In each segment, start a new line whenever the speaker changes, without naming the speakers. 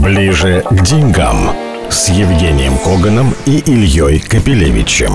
Ближе к деньгам с Евгением Коганом и Ильей Капелевичем.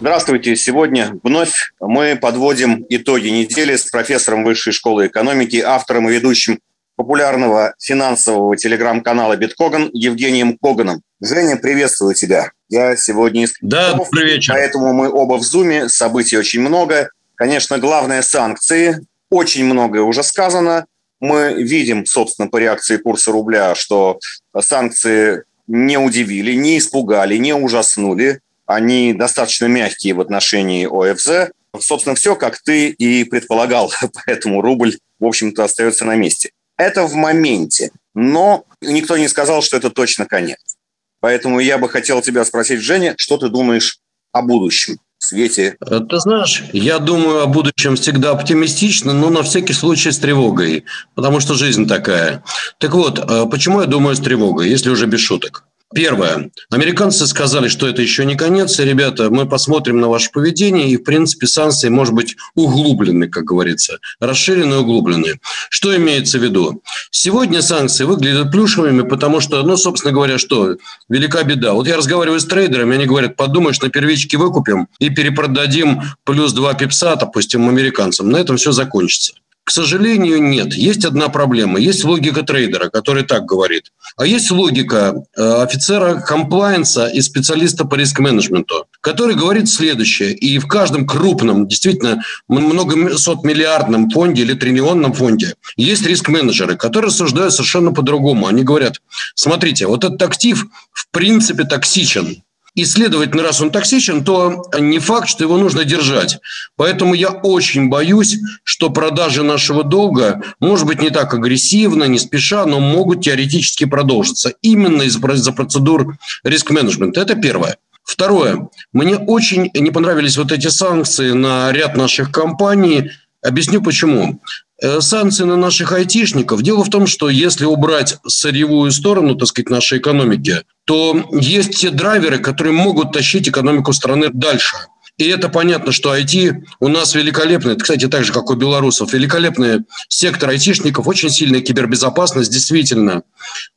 Здравствуйте. Сегодня вновь мы подводим итоги недели с профессором Высшей школы экономики, автором и ведущим популярного финансового телеграм-канала «Биткоган» Евгением Коганом. Женя, приветствую тебя. Я сегодня из
Да, добрый вечер.
Поэтому мы оба в зуме, событий очень много. Конечно, главное – санкции. Очень многое уже сказано. Мы видим, собственно, по реакции курса рубля, что санкции не удивили, не испугали, не ужаснули. Они достаточно мягкие в отношении ОФЗ. Собственно, все, как ты и предполагал, поэтому рубль, в общем-то, остается на месте. Это в моменте, но никто не сказал, что это точно конец. Поэтому я бы хотел тебя спросить, Женя, что ты думаешь о будущем? Свете?
Э, ты знаешь, я думаю о будущем всегда оптимистично, но на всякий случай с тревогой, потому что жизнь такая. Так вот, э, почему я думаю с тревогой, если уже без шуток? Первое. Американцы сказали, что это еще не конец. И, ребята, мы посмотрим на ваше поведение. И, в принципе, санкции, может быть, углублены, как говорится. Расширены и углублены. Что имеется в виду? Сегодня санкции выглядят плюшевыми, потому что, ну, собственно говоря, что? Велика беда. Вот я разговариваю с трейдерами, они говорят, подумаешь, на первичке выкупим и перепродадим плюс два пипса, допустим, американцам. На этом все закончится. К сожалению, нет. Есть одна проблема. Есть логика трейдера, который так говорит. А есть логика э, офицера комплайенса и специалиста по риск-менеджменту, который говорит следующее. И в каждом крупном, действительно, много сот миллиардном фонде или триллионном фонде есть риск-менеджеры, которые рассуждают совершенно по-другому. Они говорят, смотрите, вот этот актив в принципе токсичен. И, следовательно, раз он токсичен, то не факт, что его нужно держать. Поэтому я очень боюсь, что продажи нашего долга, может быть, не так агрессивно, не спеша, но могут теоретически продолжиться. Именно из-за процедур риск-менеджмента. Это первое. Второе. Мне очень не понравились вот эти санкции на ряд наших компаний. Объясню почему. Э, санкции на наших айтишников. Дело в том, что если убрать сырьевую сторону, так сказать, нашей экономики, то есть те драйверы, которые могут тащить экономику страны дальше. И это понятно, что IT у нас великолепный, кстати, так же, как у белорусов, великолепный сектор айтишников, очень сильная кибербезопасность, действительно.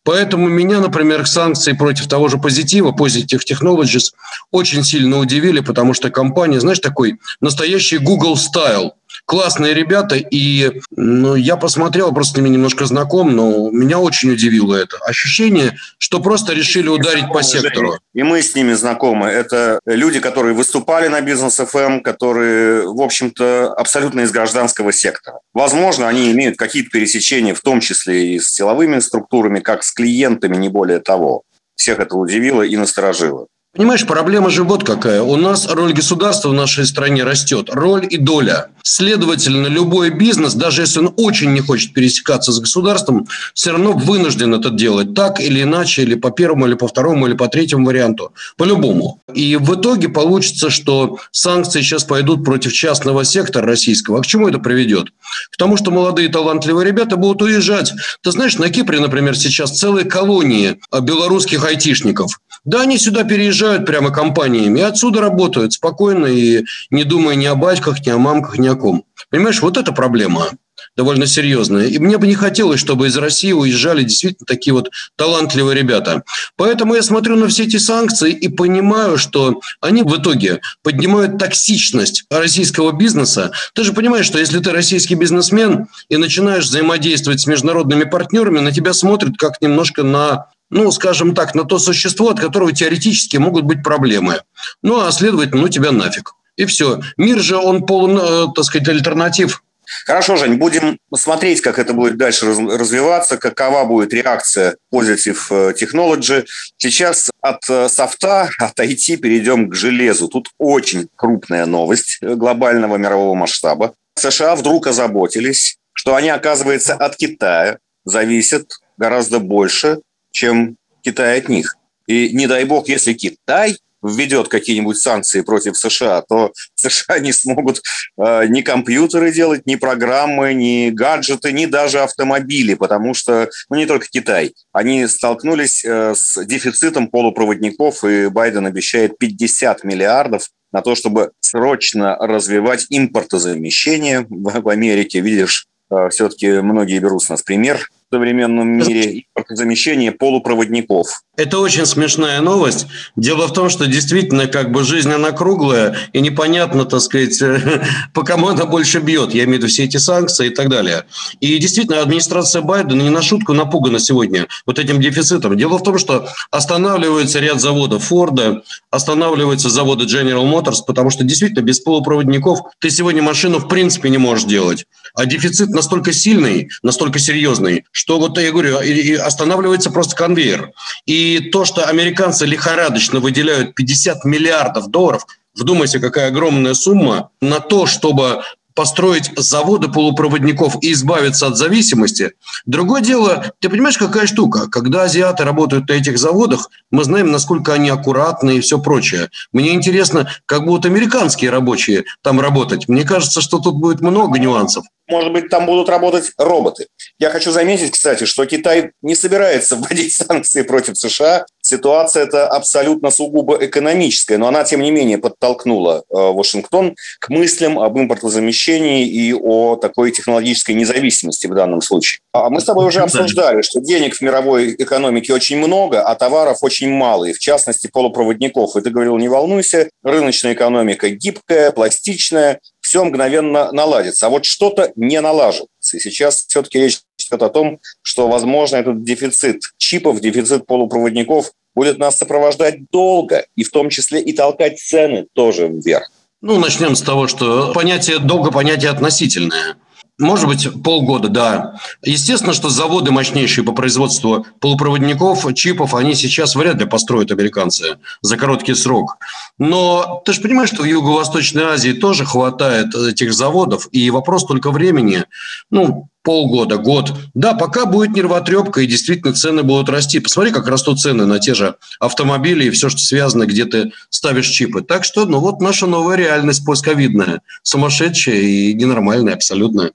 Поэтому меня, например, санкции против того же позитива, Positive Technologies, очень сильно удивили, потому что компания, знаешь, такой настоящий Google стайл классные ребята, и ну, я посмотрел, просто с ними немножко знаком, но меня очень удивило это. Ощущение, что просто решили ударить по сектору.
И мы с ними знакомы. Это люди, которые выступали на бизнес FM, эм, которые, в общем-то, абсолютно из гражданского сектора. Возможно, они имеют какие-то пересечения, в том числе и с силовыми структурами, как с клиентами, не более того. Всех это удивило и насторожило.
Понимаешь, проблема же вот какая. У нас роль государства в нашей стране растет, роль и доля. Следовательно, любой бизнес, даже если он очень не хочет пересекаться с государством, все равно вынужден это делать так или иначе, или по первому, или по второму, или по третьему варианту. По-любому. И в итоге получится, что санкции сейчас пойдут против частного сектора российского. А к чему это приведет? К тому, что молодые талантливые ребята будут уезжать. Ты знаешь, на Кипре, например, сейчас целые колонии белорусских айтишников. Да, они сюда переезжают прямо компаниями и отсюда работают спокойно и не думая ни о батьках, ни о мамках, ни о ком. Понимаешь, вот это проблема довольно серьезная. И мне бы не хотелось, чтобы из России уезжали действительно такие вот талантливые ребята. Поэтому я смотрю на все эти санкции и понимаю, что они в итоге поднимают токсичность российского бизнеса. Ты же понимаешь, что если ты российский бизнесмен и начинаешь взаимодействовать с международными партнерами, на тебя смотрят как немножко на ну, скажем так, на то существо, от которого теоретически могут быть проблемы. Ну, а следовательно, ну тебя нафиг. И все. Мир же, он полон, э, так сказать, альтернатив.
Хорошо, Жень, будем смотреть, как это будет дальше развиваться, какова будет реакция Positive э, Technology. Сейчас от э, софта, от IT перейдем к железу. Тут очень крупная новость глобального мирового масштаба. США вдруг озаботились, что они, оказывается, от Китая зависят гораздо больше, чем Китай от них. И не дай бог, если Китай введет какие-нибудь санкции против США, то США не смогут э, ни компьютеры делать, ни программы, ни гаджеты, ни даже автомобили, потому что, ну не только Китай, они столкнулись э, с дефицитом полупроводников, и Байден обещает 50 миллиардов на то, чтобы срочно развивать импортозамещение в, в Америке. Видишь, э, все-таки многие берут с нас пример в современном мире импортозамещения полупроводников.
Это очень смешная новость. Дело в том, что действительно как бы жизнь она круглая, и непонятно, так сказать, по кому она больше бьет. Я имею в виду все эти санкции и так далее. И действительно, администрация Байдена не на шутку напугана сегодня вот этим дефицитом. Дело в том, что останавливается ряд заводов Форда, останавливаются заводы General Motors, потому что действительно без полупроводников ты сегодня машину в принципе не можешь делать. А дефицит настолько сильный, настолько серьезный, что вот я говорю, и останавливается просто конвейер. И то, что американцы лихорадочно выделяют 50 миллиардов долларов, Вдумайся, какая огромная сумма на то, чтобы построить заводы полупроводников и избавиться от зависимости. Другое дело, ты понимаешь, какая штука? Когда азиаты работают на этих заводах, мы знаем, насколько они аккуратны и все прочее. Мне интересно, как будут американские рабочие там работать. Мне кажется, что тут будет много нюансов.
Может быть, там будут работать роботы. Я хочу заметить, кстати, что Китай не собирается вводить санкции против США. Ситуация это абсолютно сугубо экономическая, но она, тем не менее, подтолкнула э, Вашингтон к мыслям об импортозамещении и о такой технологической независимости в данном случае. А мы с тобой уже обсуждали, что денег в мировой экономике очень много, а товаров очень мало, и в частности полупроводников. И ты говорил, не волнуйся, рыночная экономика гибкая, пластичная, все мгновенно наладится. А вот что-то не налаживается. И сейчас все-таки речь идет о том, что, возможно, этот дефицит чипов, дефицит полупроводников будет нас сопровождать долго, и в том числе и толкать цены тоже вверх.
Ну, начнем с того, что понятие долго понятие относительное. Может быть, полгода, да. Естественно, что заводы мощнейшие по производству полупроводников, чипов, они сейчас вряд ли построят американцы за короткий срок. Но ты же понимаешь, что в Юго-Восточной Азии тоже хватает этих заводов, и вопрос только времени, ну, полгода, год. Да, пока будет нервотрепка, и действительно цены будут расти. Посмотри, как растут цены на те же автомобили и все, что связано, где ты ставишь чипы. Так что, ну вот наша новая реальность постковидная, сумасшедшая и ненормальная абсолютно.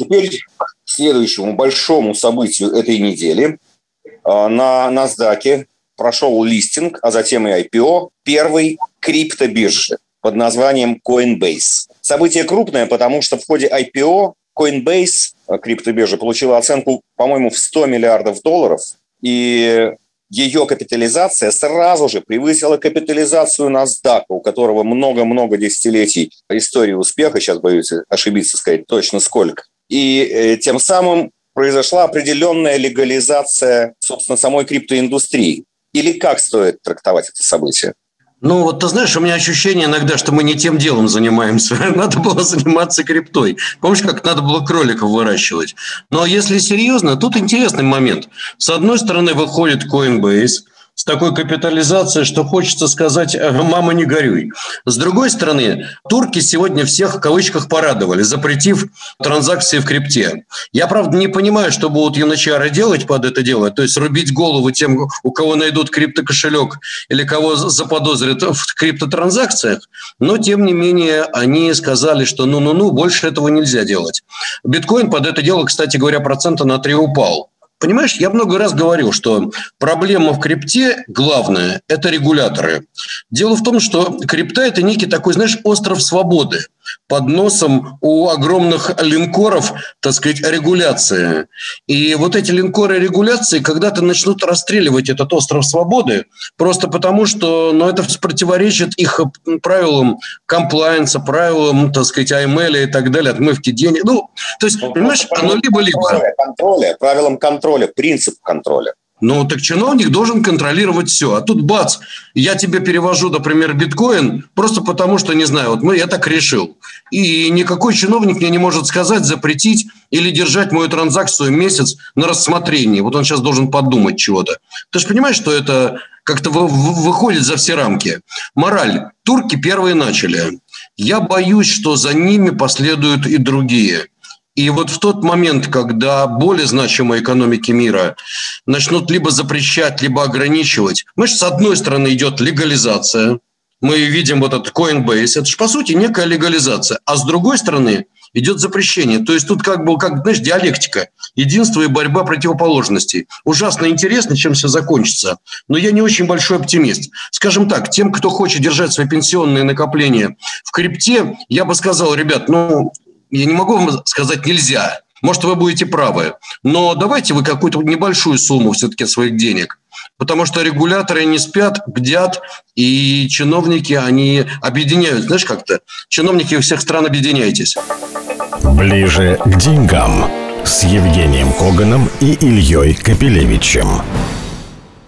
Теперь к следующему большому событию этой недели. А, на NASDAQ прошел листинг, а затем и IPO первой криптобиржи под названием Coinbase. Событие крупное, потому что в ходе IPO Coinbase, а, криптобиржа, получила оценку, по-моему, в 100 миллиардов долларов, и ее капитализация сразу же превысила капитализацию NASDAQ, у которого много-много десятилетий истории успеха, сейчас боюсь ошибиться сказать точно сколько. И э, тем самым произошла определенная легализация, собственно, самой криптоиндустрии. Или как стоит трактовать это событие?
Ну, вот ты знаешь, у меня ощущение иногда, что мы не тем делом занимаемся. Надо было заниматься криптой. Помнишь, как надо было кроликов выращивать? Но если серьезно, тут интересный момент. С одной стороны, выходит Coinbase – с такой капитализацией, что хочется сказать «мама, не горюй». С другой стороны, турки сегодня всех в кавычках порадовали, запретив транзакции в крипте. Я, правда, не понимаю, что будут янычары делать под это дело, то есть рубить голову тем, у кого найдут криптокошелек или кого заподозрят в криптотранзакциях, но, тем не менее, они сказали, что ну-ну-ну, больше этого нельзя делать. Биткоин под это дело, кстати говоря, процента на 3 упал. Понимаешь, я много раз говорил, что проблема в крипте главная – это регуляторы. Дело в том, что крипта – это некий такой, знаешь, остров свободы – под носом у огромных линкоров, так сказать, регуляции. И вот эти линкоры регуляции когда-то начнут расстреливать этот остров свободы, просто потому что ну, это противоречит их правилам комплайенса, правилам, так сказать, AML и так далее, отмывки денег. Ну, то есть, ну, понимаешь, оно либо-либо.
Контроля, правилам контроля, принцип контроля.
Ну, так чиновник должен контролировать все. А тут бац, я тебе перевожу, например, биткоин, просто потому что, не знаю, вот мы, я так решил. И никакой чиновник мне не может сказать, запретить или держать мою транзакцию месяц на рассмотрении. Вот он сейчас должен подумать чего-то. Ты же понимаешь, что это как-то выходит за все рамки. Мораль. Турки первые начали. Я боюсь, что за ними последуют и другие. И вот в тот момент, когда более значимые экономики мира начнут либо запрещать, либо ограничивать, значит, с одной стороны идет легализация, мы видим вот этот Coinbase, это же по сути некая легализация, а с другой стороны идет запрещение. То есть тут как бы, как, знаешь, диалектика, единство и борьба противоположностей. Ужасно интересно, чем все закончится. Но я не очень большой оптимист. Скажем так, тем, кто хочет держать свои пенсионные накопления в крипте, я бы сказал, ребят, ну, я не могу вам сказать нельзя. Может, вы будете правы. Но давайте вы какую-то небольшую сумму все-таки своих денег. Потому что регуляторы не спят, бдят, и чиновники, они объединяют. Знаешь, как-то чиновники всех стран объединяйтесь.
Ближе к деньгам с Евгением Коганом и Ильей Капелевичем.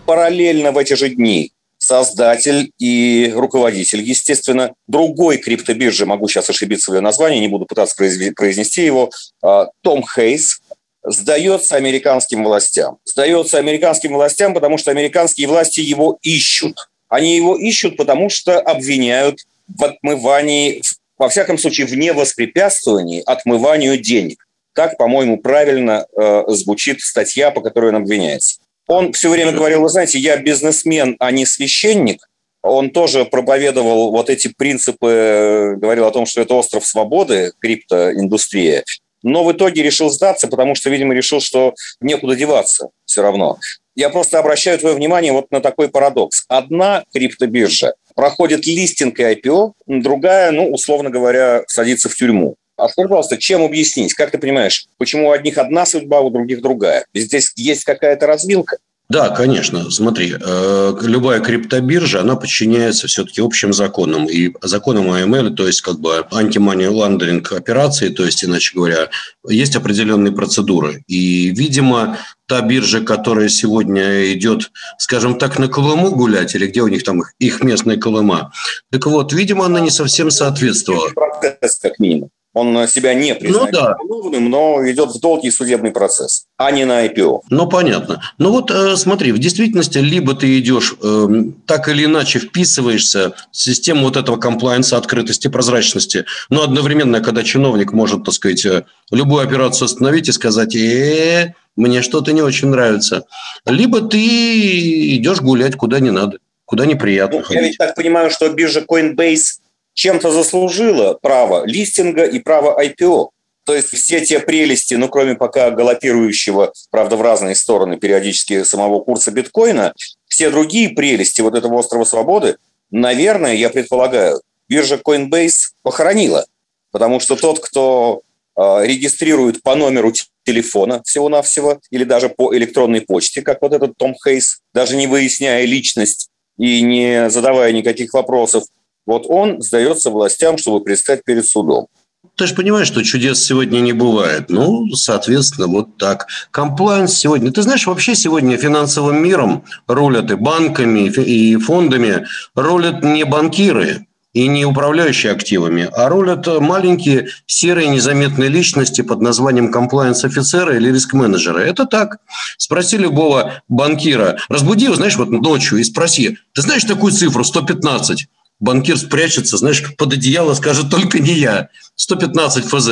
Параллельно в эти же дни создатель и руководитель, естественно, другой криптобиржи, могу сейчас ошибиться в ее названии, не буду пытаться произнести его, а, Том Хейс, сдается американским властям. Сдается американским властям, потому что американские власти его ищут. Они его ищут, потому что обвиняют в отмывании, во всяком случае, в невоспрепятствовании отмыванию денег. Так, по-моему, правильно э, звучит статья, по которой он обвиняется. Он все время говорил, вы знаете, я бизнесмен, а не священник. Он тоже проповедовал вот эти принципы, э, говорил о том, что это остров свободы, криптоиндустрия. Но в итоге решил сдаться, потому что, видимо, решил, что некуда деваться все равно. Я просто обращаю твое внимание вот на такой парадокс. Одна криптобиржа проходит листинг и IPO, другая, ну, условно говоря, садится в тюрьму. А скажи, пожалуйста, чем объяснить? Как ты понимаешь, почему у одних одна судьба, у других другая? Здесь есть какая-то развилка?
Да, конечно. Смотри, э, любая криптобиржа, она подчиняется все-таки общим законам. И законам AML, то есть как бы антимани ландеринг операции, то есть, иначе говоря, есть определенные процедуры. И, видимо, та биржа, которая сегодня идет, скажем так, на Колыму гулять, или где у них там их, их местная Колыма, так вот, видимо, она не совсем соответствовала.
Процесс, как минимум. Он себя не признает
ну, да.
виновным, но идет в долгий судебный процесс, а не на IPO.
Ну, понятно. Ну вот э, смотри, в действительности либо ты идешь э, так или иначе вписываешься в систему вот этого комплайенса, открытости, прозрачности, но одновременно, когда чиновник может, так сказать, э, любую операцию остановить и сказать, э, мне что-то не очень нравится. Либо ты идешь гулять куда не надо, куда неприятно ну,
ходить. Я ведь так понимаю, что биржа Coinbase чем-то заслужила право листинга и право IPO. То есть все те прелести, ну, кроме пока галопирующего, правда, в разные стороны периодически самого курса биткоина, все другие прелести вот этого острова свободы, наверное, я предполагаю, биржа Coinbase похоронила. Потому что тот, кто э, регистрирует по номеру телефона всего-навсего, или даже по электронной почте, как вот этот Том Хейс, даже не выясняя личность и не задавая никаких вопросов, вот он сдается властям, чтобы предстать перед судом.
Ты же понимаешь, что чудес сегодня не бывает. Ну, соответственно, вот так. Комплайнс сегодня... Ты знаешь, вообще сегодня финансовым миром рулят и банками, и фондами, рулят не банкиры, и не управляющие активами, а рулят маленькие серые незаметные личности под названием комплайенс-офицера или риск-менеджера. Это так. Спроси любого банкира, разбуди его, знаешь, вот ночью и спроси, ты знаешь такую цифру 115? Банкир спрячется, знаешь, под одеяло скажет только не я. 115 ФЗ,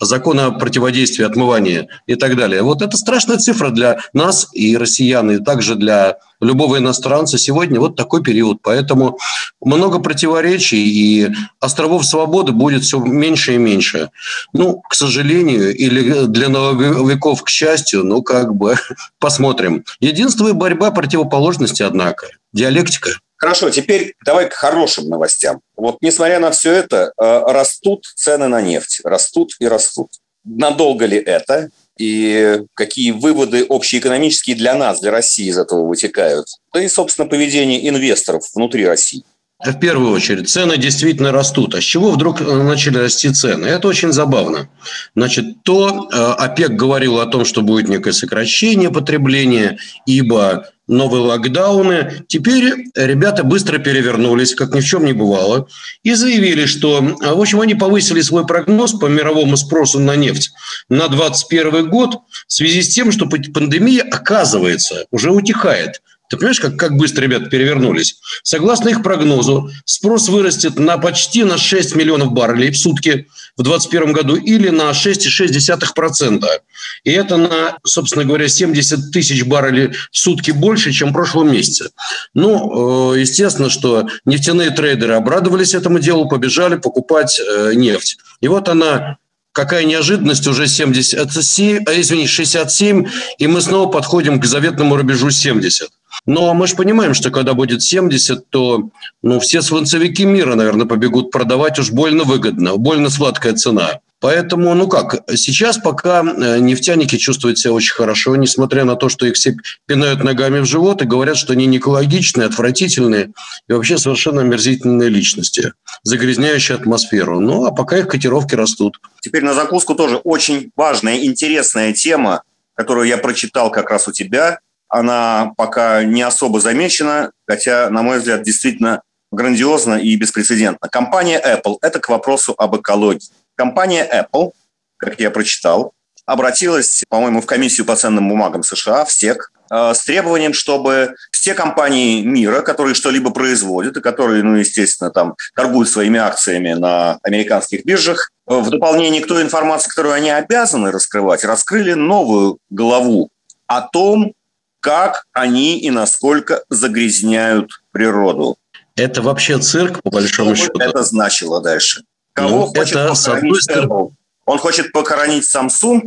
закон о противодействии отмывания и так далее. Вот это страшная цифра для нас и россиян, и также для любого иностранца сегодня вот такой период. Поэтому много противоречий, и островов свободы будет все меньше и меньше. Ну, к сожалению, или для нововеков, к счастью, ну, как бы посмотрим. Единство и борьба противоположности, однако. Диалектика –
Хорошо, теперь давай к хорошим новостям. Вот несмотря на все это, э, растут цены на нефть, растут и растут. Надолго ли это? И какие выводы общеэкономические для нас, для России из этого вытекают? Да и, собственно, поведение инвесторов внутри России.
В первую очередь, цены действительно растут. А с чего вдруг э, начали расти цены? Это очень забавно. Значит, то э, ОПЕК говорил о том, что будет некое сокращение потребления, ибо новые локдауны. Теперь ребята быстро перевернулись, как ни в чем не бывало, и заявили, что, в общем, они повысили свой прогноз по мировому спросу на нефть на 2021 год в связи с тем, что пандемия, оказывается, уже утихает. Ты понимаешь, как, как быстро ребята перевернулись? Согласно их прогнозу, спрос вырастет на почти на 6 миллионов баррелей в сутки в 2021 году или на 6,6%. И это на, собственно говоря, 70 тысяч баррелей в сутки больше, чем в прошлом месяце. Ну, э, естественно, что нефтяные трейдеры обрадовались этому делу, побежали покупать э, нефть. И вот она какая неожиданность, уже 77, а, извини, 67, и мы снова подходим к заветному рубежу 70. Но мы же понимаем, что когда будет 70, то ну, все свинцевики мира, наверное, побегут продавать уж больно выгодно, больно сладкая цена. Поэтому, ну как, сейчас пока э, нефтяники чувствуют себя очень хорошо, несмотря на то, что их все пинают ногами в живот и говорят, что они не экологичные, отвратительные и вообще совершенно омерзительные личности, загрязняющие атмосферу. Ну, а пока их котировки растут.
Теперь на закуску тоже очень важная, интересная тема, которую я прочитал как раз у тебя. Она пока не особо замечена, хотя, на мой взгляд, действительно грандиозно и беспрецедентно. Компания Apple – это к вопросу об экологии. Компания Apple, как я прочитал, обратилась, по-моему, в комиссию по ценным бумагам США, в СЕК, э, с требованием, чтобы все компании мира, которые что-либо производят и которые, ну, естественно, там торгуют своими акциями на американских биржах, э, в дополнение к той информации, которую они обязаны раскрывать, раскрыли новую главу о том, как они и насколько загрязняют природу.
Это вообще цирк, по большому
Что
счету.
это значило дальше? Кого ну, хочет это, похоронить стороны... Он хочет похоронить Samsung,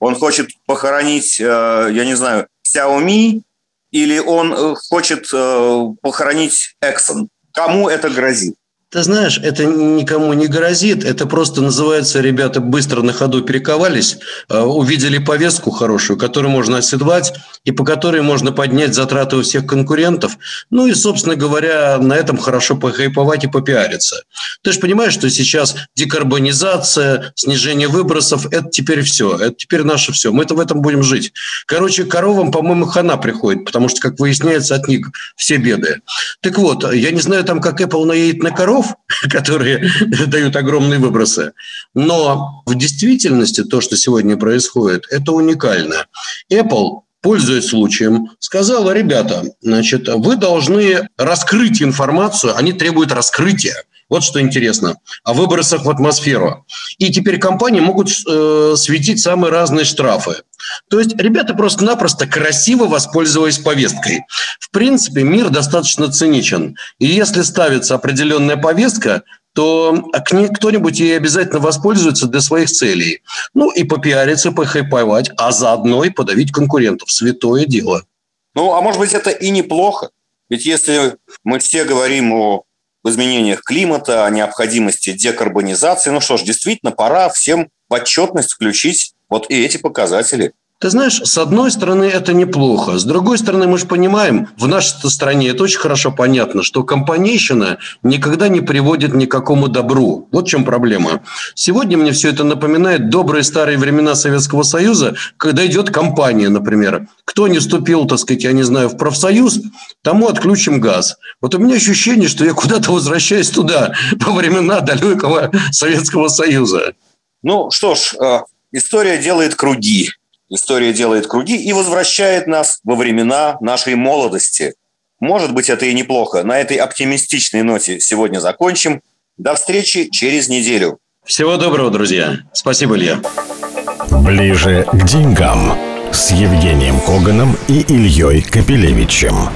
он хочет похоронить, э, я не знаю, Xiaomi, или он э, хочет э, похоронить Exxon. Кому это грозит?
Ты знаешь, это никому не грозит. Это просто называется, ребята быстро на ходу перековались, э, увидели повестку хорошую, которую можно оседлать и по которой можно поднять затраты у всех конкурентов. Ну и, собственно говоря, на этом хорошо похайповать и попиариться. Ты же понимаешь, что сейчас декарбонизация, снижение выбросов – это теперь все. Это теперь наше все. Мы это в этом будем жить. Короче, коровам, по-моему, хана приходит, потому что, как выясняется, от них все беды. Так вот, я не знаю, там, как Apple наедет на коров, дров, которые дают огромные выбросы. Но в действительности то, что сегодня происходит, это уникально. Apple пользуясь случаем, сказала, ребята, значит, вы должны раскрыть информацию, они требуют раскрытия. Вот что интересно. О выбросах в атмосферу. И теперь компании могут э, светить самые разные штрафы. То есть ребята просто-напросто красиво воспользовались повесткой. В принципе, мир достаточно циничен. И если ставится определенная повестка, то кто-нибудь ей обязательно воспользуется для своих целей. Ну и попиариться, похайповать, а заодно и подавить конкурентов. Святое дело.
Ну, а может быть, это и неплохо. Ведь если мы все говорим о изменениях климата, о необходимости декарбонизации, ну что ж, действительно, пора всем в отчетность включить вот и эти показатели.
Ты знаешь, с одной стороны, это неплохо. С другой стороны, мы же понимаем, в нашей стране это очень хорошо понятно, что компанейщина никогда не приводит ни к какому добру. Вот в чем проблема. Сегодня мне все это напоминает добрые старые времена Советского Союза, когда идет компания, например. Кто не вступил, так сказать, я не знаю, в профсоюз, тому отключим газ. Вот у меня ощущение, что я куда-то возвращаюсь туда, во времена далекого Советского Союза.
Ну что ж, э, история делает круги. История делает круги и возвращает нас во времена нашей молодости. Может быть, это и неплохо. На этой оптимистичной ноте сегодня закончим. До встречи через неделю.
Всего доброго, друзья. Спасибо, Илья.
Ближе к деньгам с Евгением Коганом и Ильей Капелевичем.